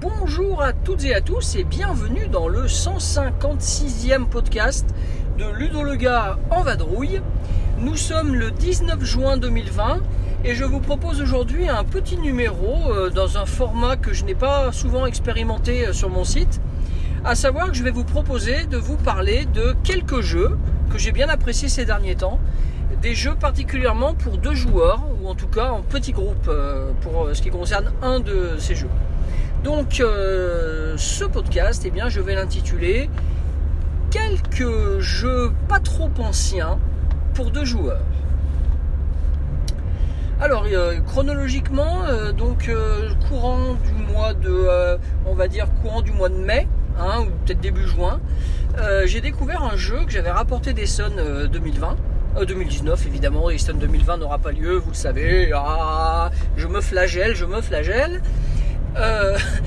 Bonjour à toutes et à tous et bienvenue dans le 156e podcast de Ludo le gars en vadrouille. Nous sommes le 19 juin 2020 et je vous propose aujourd'hui un petit numéro euh, dans un format que je n'ai pas souvent expérimenté euh, sur mon site. À savoir que je vais vous proposer de vous parler de quelques jeux que j'ai bien appréciés ces derniers temps. Des jeux particulièrement pour deux joueurs, ou en tout cas en petit groupe euh, pour ce qui concerne un de ces jeux. Donc ce podcast, eh bien, je vais l'intituler Quelques jeux pas trop anciens pour deux joueurs. Alors euh, chronologiquement, euh, donc euh, courant du mois de, on va dire courant du mois de mai, hein, ou peut-être début juin, j'ai découvert un jeu que j'avais rapporté d'Essonne euh, 2020. euh, 2019 évidemment, Essonne 2020 n'aura pas lieu, vous le savez. Ah, je me flagelle, je me flagelle.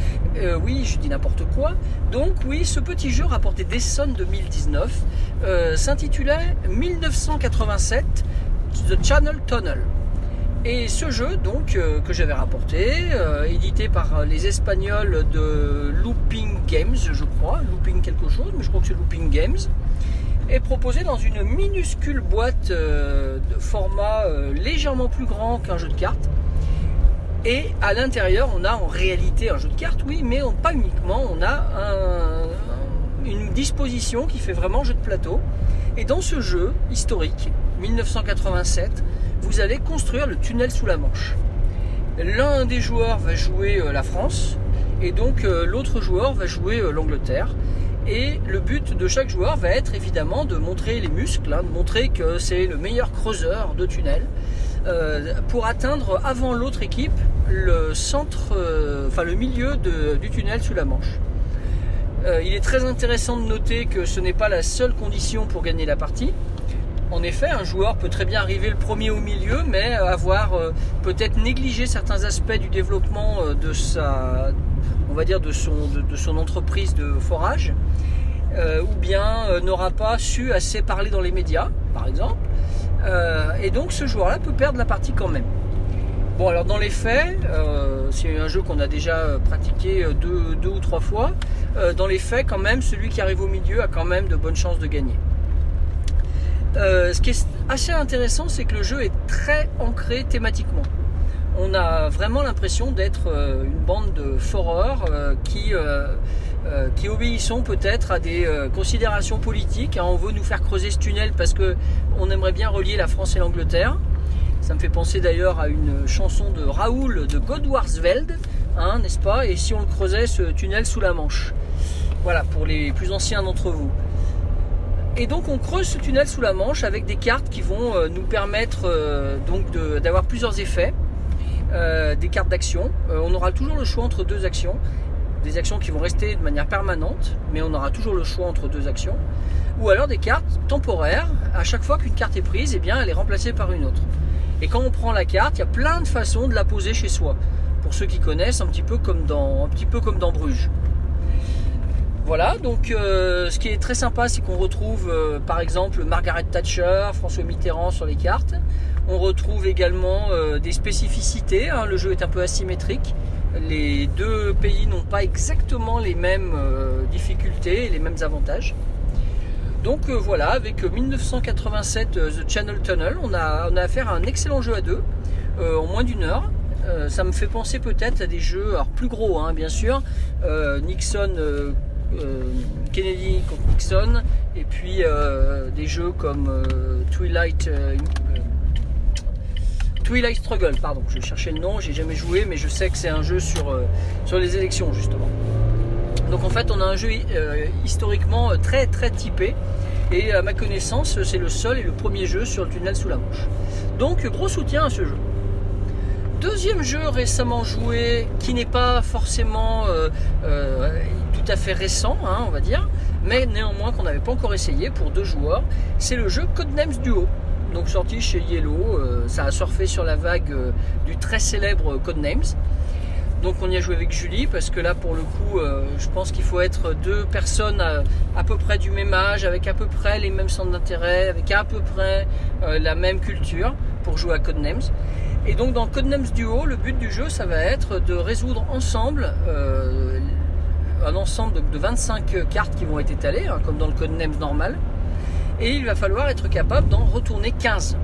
Euh, oui, je dis n'importe quoi. Donc oui, ce petit jeu rapporté d'Essonne 2019 euh, s'intitulait 1987 The Channel Tunnel. Et ce jeu, donc, euh, que j'avais rapporté, édité par les Espagnols de Looping Games, je crois, Looping quelque chose, mais je crois que c'est Looping Games, est proposé dans une minuscule boîte de format légèrement plus grand qu'un jeu de cartes. Et à l'intérieur, on a en réalité un jeu de cartes, oui, mais pas uniquement. On a un- une disposition qui fait vraiment jeu de plateau. Et dans ce jeu historique, 1987, vous allez construire le tunnel sous la Manche. L'un des joueurs va jouer euh, la France, et donc euh, l'autre joueur va jouer euh, l'Angleterre. Et le but de chaque joueur va être évidemment de montrer les muscles, hein, de montrer que c'est le meilleur creuseur de tunnel pour atteindre avant l'autre équipe le centre, euh, enfin le milieu du tunnel sous la Manche. Euh, il est très intéressant de noter que ce n'est pas la seule condition pour gagner la partie. En effet, un joueur peut très bien arriver le premier au milieu, mais avoir euh, peut-être négligé certains aspects du développement euh, de sa, on va dire de son, entreprise de forage, euh, ou bien euh, n'aura pas su assez parler dans les médias, par exemple. Euh, et donc ce joueur-là peut perdre la partie quand même. Bon, alors dans les faits, euh, c'est un jeu qu'on a déjà euh, pratiqué deux, ou trois fois. Dans les faits, quand même, celui qui arrive au milieu a quand même de bonnes chances de gagner. Ce qui est assez intéressant, c'est que le jeu est très ancré thématiquement. On a vraiment l'impression d'être une bande de foreurs qui, euh, qui obéissons peut-être à des euh, considérations politiques. hein. On veut nous faire creuser ce tunnel parce que on aimerait bien relier la France et l'Angleterre. Ça me fait penser d'ailleurs à une chanson de Raoul de Godwarsveld, hein, n'est-ce pas? Et si on creusait, ce tunnel sous la Manche Voilà, pour les plus anciens d'entre vous. Et donc on creuse ce tunnel sous la Manche avec des cartes qui vont euh, nous permettre donc d'avoir plusieurs effets, des cartes d'action. On aura toujours le choix entre deux actions, des actions qui vont rester de manière permanente, mais on aura toujours le choix entre deux actions. Ou alors des cartes temporaires. À chaque fois qu'une carte est prise, eh bien elle est remplacée par une autre. Et quand on prend la carte, il y a plein de façons de la poser chez soi. Pour ceux qui connaissent, un petit peu comme dans, un petit peu comme dans Bruges. Voilà, donc euh, ce qui est très sympa, c'est qu'on retrouve euh, par exemple Margaret Thatcher, François Mitterrand sur les cartes. On retrouve également euh, des spécificités, hein, le jeu est un peu asymétrique. Les deux pays n'ont pas exactement les mêmes euh, difficultés et les mêmes avantages. Donc euh, voilà, avec 1987 euh, The Channel Tunnel, on a, affaire à un excellent jeu à deux, en moins d'une heure. Ça me fait penser peut-être à des jeux, alors plus gros hein, bien sûr, Nixon, Kennedy contre Nixon, et puis des jeux comme Twilight, Twilight Struggle, pardon, je cherchais le nom, j'ai jamais joué, mais je sais que c'est un jeu sur, euh, les élections justement. Donc en fait, on a un jeu euh, historiquement euh, très très typé. Et à ma connaissance, c'est le seul et le premier jeu sur le tunnel sous la Manche. Donc gros soutien à ce jeu. Deuxième jeu récemment joué, qui n'est pas forcément tout à fait récent, hein, on va dire, mais néanmoins qu'on n'avait pas encore essayé pour deux joueurs, c'est le jeu Codenames Duo. Donc sorti chez Yellow. ça a surfé sur la vague du très célèbre Codenames. Donc on y a joué avec Julie parce que là pour le coup je pense qu'il faut être deux personnes à, peu près du même âge, avec à peu près les mêmes centres d'intérêt, avec à peu près la même culture pour jouer à Codenames. Et donc dans Codenames Duo, le but du jeu ça va être de résoudre ensemble un ensemble de, 25 cartes qui vont être étalées, hein, comme dans le Codenames normal. Et il va falloir être capable d'en retourner 15.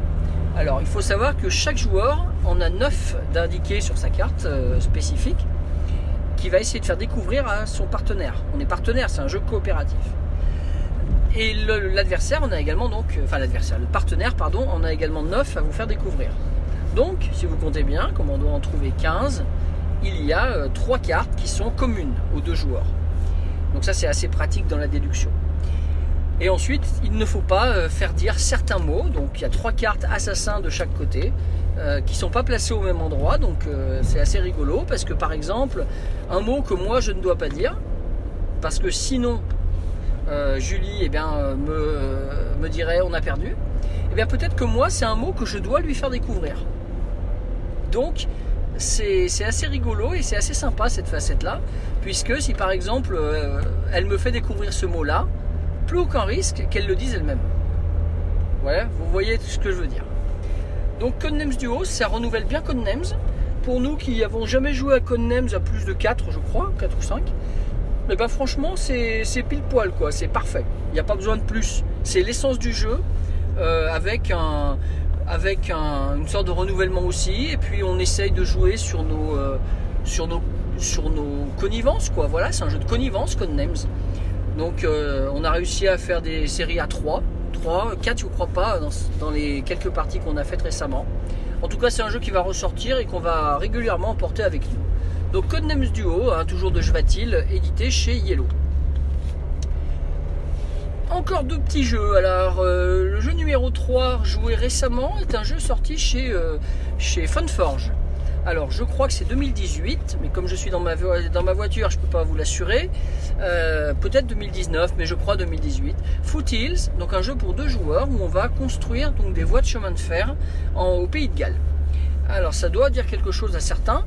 Alors il faut savoir que chaque joueur en a 9 d'indiqués sur sa carte euh, spécifique qui va essayer de faire découvrir à son partenaire. On est partenaire, c'est un jeu coopératif. Et l'adversaire, on a également donc, enfin l'adversaire, le partenaire, pardon, on a également 9 à vous faire découvrir. Donc, si vous comptez bien, comme on doit en trouver 15, il y a euh, trois cartes qui sont communes aux deux joueurs. Donc ça c'est assez pratique dans la déduction. Et ensuite, il ne faut pas euh, faire dire certains mots. Donc il y a trois cartes assassins de chaque côté euh, qui ne sont pas placées au même endroit. Donc c'est assez rigolo parce que par exemple, un mot que moi je ne dois pas dire, parce que sinon Julie eh bien, me, dirait on a perdu. Eh bien peut-être que moi c'est un mot que je dois lui faire découvrir. Donc c'est assez rigolo et c'est assez sympa cette facette-là, puisque si par exemple euh, elle me fait découvrir ce mot-là, plus aucun risque qu'elle le dise elle-même. Voilà, vous voyez ce que je veux dire. Donc Codenames Duo, ça renouvelle bien Codenames. Pour nous qui n'avons jamais joué à Codenames à plus de 4, je crois, 4 ou 5, mais ben franchement c'est pile poil quoi, c'est parfait. Il n'y a pas besoin de plus. C'est l'essence du jeu euh, avec un, avec une sorte de renouvellement aussi. Et puis on essaye de jouer sur nos, euh, sur nos connivences, quoi. Voilà, c'est un jeu de connivence, Codenames. Donc euh, on a réussi à faire des séries à 3, 3, 4 je crois pas, dans, les quelques parties qu'on a faites récemment. En tout cas, c'est un jeu qui va ressortir et qu'on va régulièrement emporter avec nous. Donc Codenames Duo, hein, toujours de Jvatil, édité chez Yellow. Encore deux petits jeux. Alors, euh, le jeu numéro 3, joué récemment, est un jeu sorti chez, euh, chez Funforge. Alors, je crois que c'est 2018, mais comme je suis dans ma, voiture, je ne peux pas vous l'assurer. Euh, peut-être 2019, mais je crois 2018. Foothills, donc un jeu pour deux joueurs où on va construire des voies de chemin de fer au pays de Galles. Alors, ça doit dire quelque chose à certains.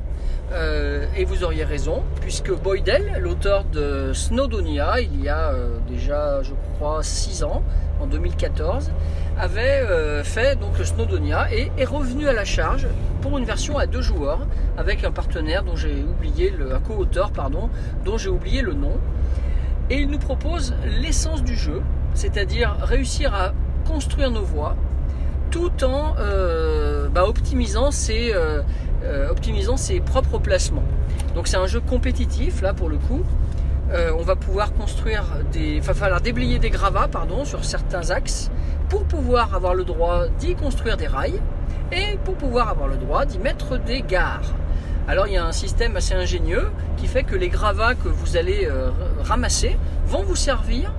Euh, et vous auriez raison, puisque Boydell, l'auteur de Snowdonia, il y a euh, déjà, je crois, 6 ans, en 2014, avait fait donc Snowdonia et est revenu à la charge pour une version à deux joueurs avec un partenaire dont j'ai oublié le, co-auteur pardon, dont j'ai oublié le nom. Et il nous propose l'essence du jeu, c'est-à-dire réussir à construire nos voies tout en bah, optimisant ses euh, optimisant ses propres placements. Donc c'est un jeu compétitif là pour le coup. Euh, on va pouvoir construire des, enfin falloir déblayer des gravats pardon sur certains axes pour pouvoir avoir le droit d'y construire des rails et pour pouvoir avoir le droit d'y mettre des gares. Alors il y a un système assez ingénieux qui fait que les gravats que vous allez euh, ramasser vont vous servir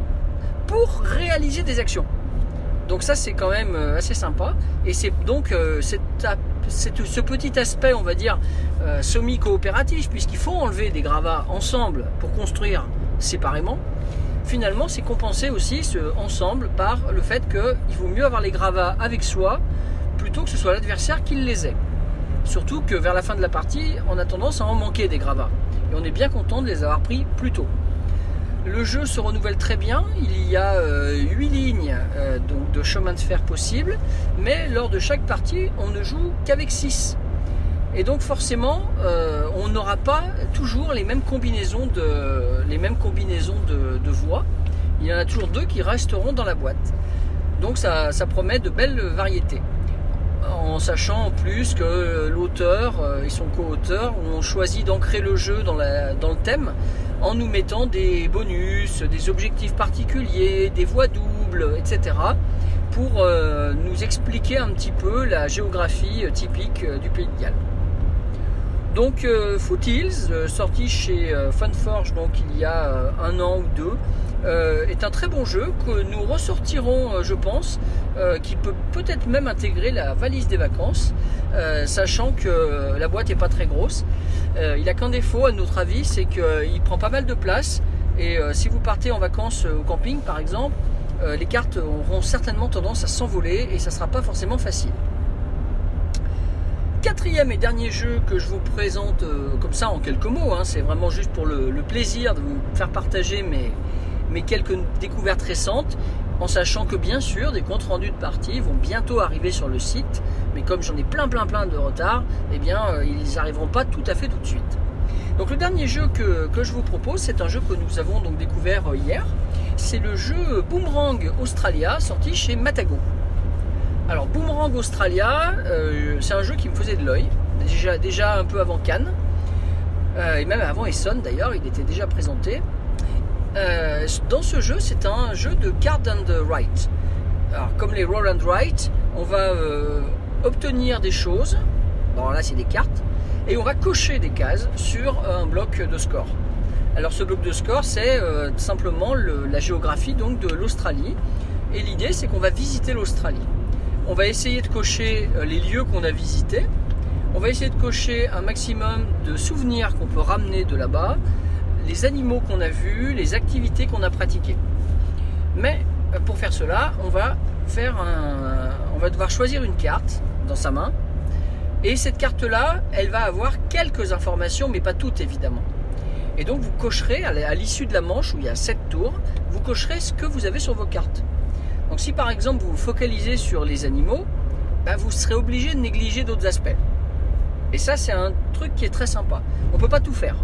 pour réaliser des actions. Donc ça c'est quand même assez sympa et c'est donc cette ce petit aspect, on va dire, euh, semi-coopératif, puisqu'il faut enlever des gravats ensemble pour construire séparément, finalement, c'est compensé aussi ensemble par le fait qu'il vaut mieux avoir les gravats avec soi plutôt que ce soit l'adversaire qui les ait. Surtout que vers la fin de la partie, on a tendance à en manquer des gravats. Et on est bien content de les avoir pris plus tôt. Le jeu se renouvelle très bien, il y a 8 euh, lignes euh, donc de chemin de fer possibles, mais lors de chaque partie, on ne joue qu'avec 6. Et donc forcément, euh, on n'aura pas toujours les mêmes combinaisons de, les mêmes combinaisons de, voix. Il y en a toujours deux qui resteront dans la boîte. Donc ça, promet de belles variétés. En sachant en plus que l'auteur et son co-auteur ont choisi d'ancrer le jeu dans, dans le thème en nous mettant des bonus, des objectifs particuliers, des voies doubles, etc. pour euh, nous expliquer un petit peu la géographie euh, typique euh, du pays de Galles. Donc Foothills, sorti chez Funforge donc il y a un an ou deux, est un très bon jeu que nous ressortirons, je pense, qui peut peut-être même intégrer la valise des vacances, sachant que la boîte n'est pas très grosse. Euh, il a qu'un défaut, à notre avis, c'est qu'il prend pas mal de place. Et euh, si vous partez en vacances euh, au camping, par exemple, euh, les cartes auront certainement tendance à s'envoler et ça sera pas forcément facile. Quatrième et dernier jeu que je vous présente euh, comme ça en quelques mots, hein, c'est vraiment juste pour le, plaisir de vous faire partager mes, quelques découvertes récentes, en sachant que bien sûr des comptes rendus de parties vont bientôt arriver sur le site, mais comme j'en ai plein plein plein de retard, eh bien euh, ils n'arriveront pas tout à fait tout de suite. Donc le dernier jeu que, que je vous propose, c'est un jeu que nous avons donc découvert euh, hier. C'est le jeu Boomerang Australia sorti chez Matago. Alors Boomerang Australia, euh, c'est un jeu qui me faisait de l'œil, déjà, déjà un peu avant Cannes, euh, et même avant Essonne d'ailleurs, il était déjà présenté. Euh, dans ce jeu, c'est un jeu de card and write. Alors comme les roll and write, on va obtenir des choses, bon là c'est des cartes, et on va cocher des cases sur un bloc de score. Alors ce bloc de score, c'est simplement le- la géographie donc de l'Australie. Et l'idée, c'est qu'on va visiter l'Australie. On va essayer de cocher euh, les lieux qu'on a visités. On va essayer de cocher un maximum de souvenirs qu'on peut ramener de là-bas, les animaux qu'on a vus, les activités qu'on a pratiquées. Mais euh, pour faire cela, on va faire un, on va devoir choisir une carte dans sa main. Et cette carte-là, elle va avoir quelques informations, mais pas toutes évidemment. Et donc vous cocherez à l'issue de la manche où il y a 7 tours, vous cocherez ce que vous avez sur vos cartes. Donc si par exemple vous vous focalisez sur les animaux, ben, vous serez obligé de négliger d'autres aspects. Et ça c'est un truc qui est très sympa. On peut pas tout faire.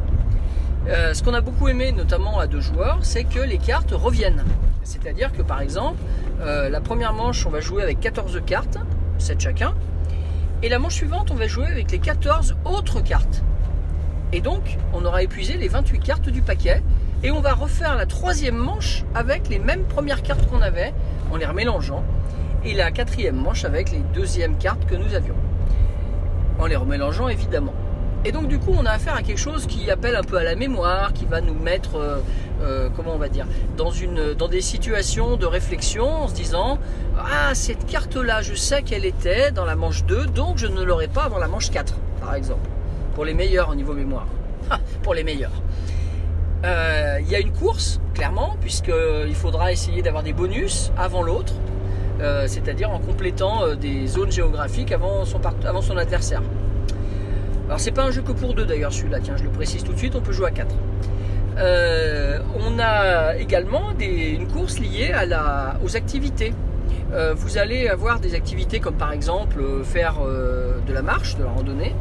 Euh, ce qu'on a beaucoup aimé, notamment à deux joueurs, c'est que les cartes reviennent. C'est-à-dire que par exemple, euh, la première manche, on va jouer avec 14 cartes, 7 chacun, et la manche suivante, on va jouer avec les 14 autres cartes. Et donc, on aura épuisé les 28 cartes du paquet, et on va refaire la troisième manche avec les mêmes premières cartes qu'on avait, en les remélangeant, et la quatrième manche avec les deuxièmes cartes que nous avions, en les remélangeant évidemment. Et donc du coup, on a affaire à quelque chose qui appelle un peu à la mémoire, qui va nous mettre, euh, euh, comment on va dire, dans, dans des situations de réflexion en se disant Ah, cette carte-là, je sais qu'elle était dans la manche 2, donc je ne l'aurai pas avant la manche 4, par exemple. Pour les meilleurs au niveau mémoire. Pour les meilleurs. Euh, Il y a une course, clairement, puisqu'il faudra essayer d'avoir des bonus avant l'autre, euh, c'est-à-dire en complétant euh, des zones géographiques avant son, adversaire. Alors c'est pas un jeu que pour deux d'ailleurs celui-là, tiens je le précise tout de suite, on peut jouer à 4. on a également une course liée aux activités. Euh, vous allez avoir des activités comme par exemple euh, faire euh, de la marche, de la randonnée.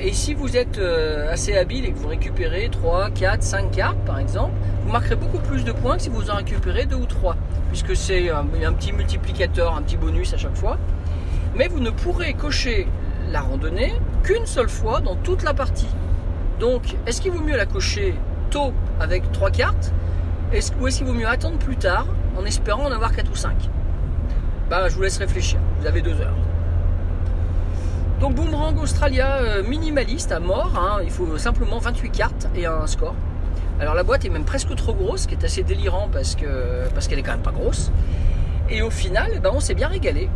Et si vous êtes euh, assez habile et que vous récupérez 3, 4, 5 cartes par exemple, vous marquerez beaucoup plus de points que si vous en récupérez 2 ou 3, puisque c'est un, petit multiplicateur, un petit bonus à chaque fois. Mais vous ne pourrez cocher la randonnée qu'une seule fois dans toute la partie. Donc, est-ce qu'il vaut mieux la cocher tôt avec 3 cartes ou est-ce qu'il vaut mieux attendre plus tard en espérant en avoir 4 ou 5 Bah, je vous laisse réfléchir, vous avez 2 heures. Donc Boomerang Australia euh, minimaliste à mort, hein, il faut simplement 28 cartes et un score. Alors la boîte est même presque trop grosse, ce qui est assez délirant parce que parce qu'elle est quand même pas grosse. Et au final, eh ben, on s'est bien régalé.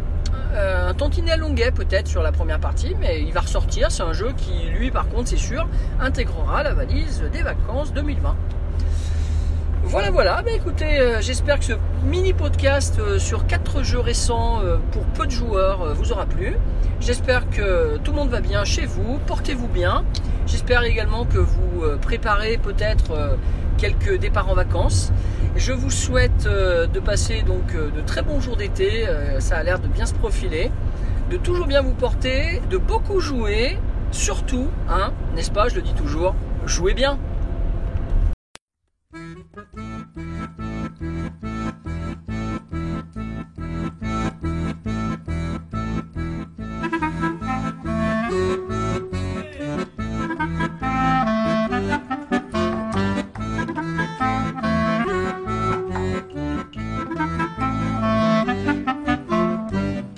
Euh, un tantinet longuet peut-être sur la première partie, mais il va ressortir. C'est un jeu qui, lui, par contre, c'est sûr, intégrera la valise des vacances 2020. Voilà, voilà. Ben, écoutez, euh, j'espère que ce mini podcast euh, sur quatre jeux récents euh, pour peu de joueurs vous aura plu. J'espère que tout le monde va bien chez vous. Portez-vous bien. J'espère également que vous préparez peut-être quelques départs en vacances. Je vous souhaite de passer donc de très bons jours d'été. Ça a l'air de bien se profiler. De toujours bien vous porter, de beaucoup jouer. Surtout, hein, n'est-ce pas, je le dis toujours, jouez bien.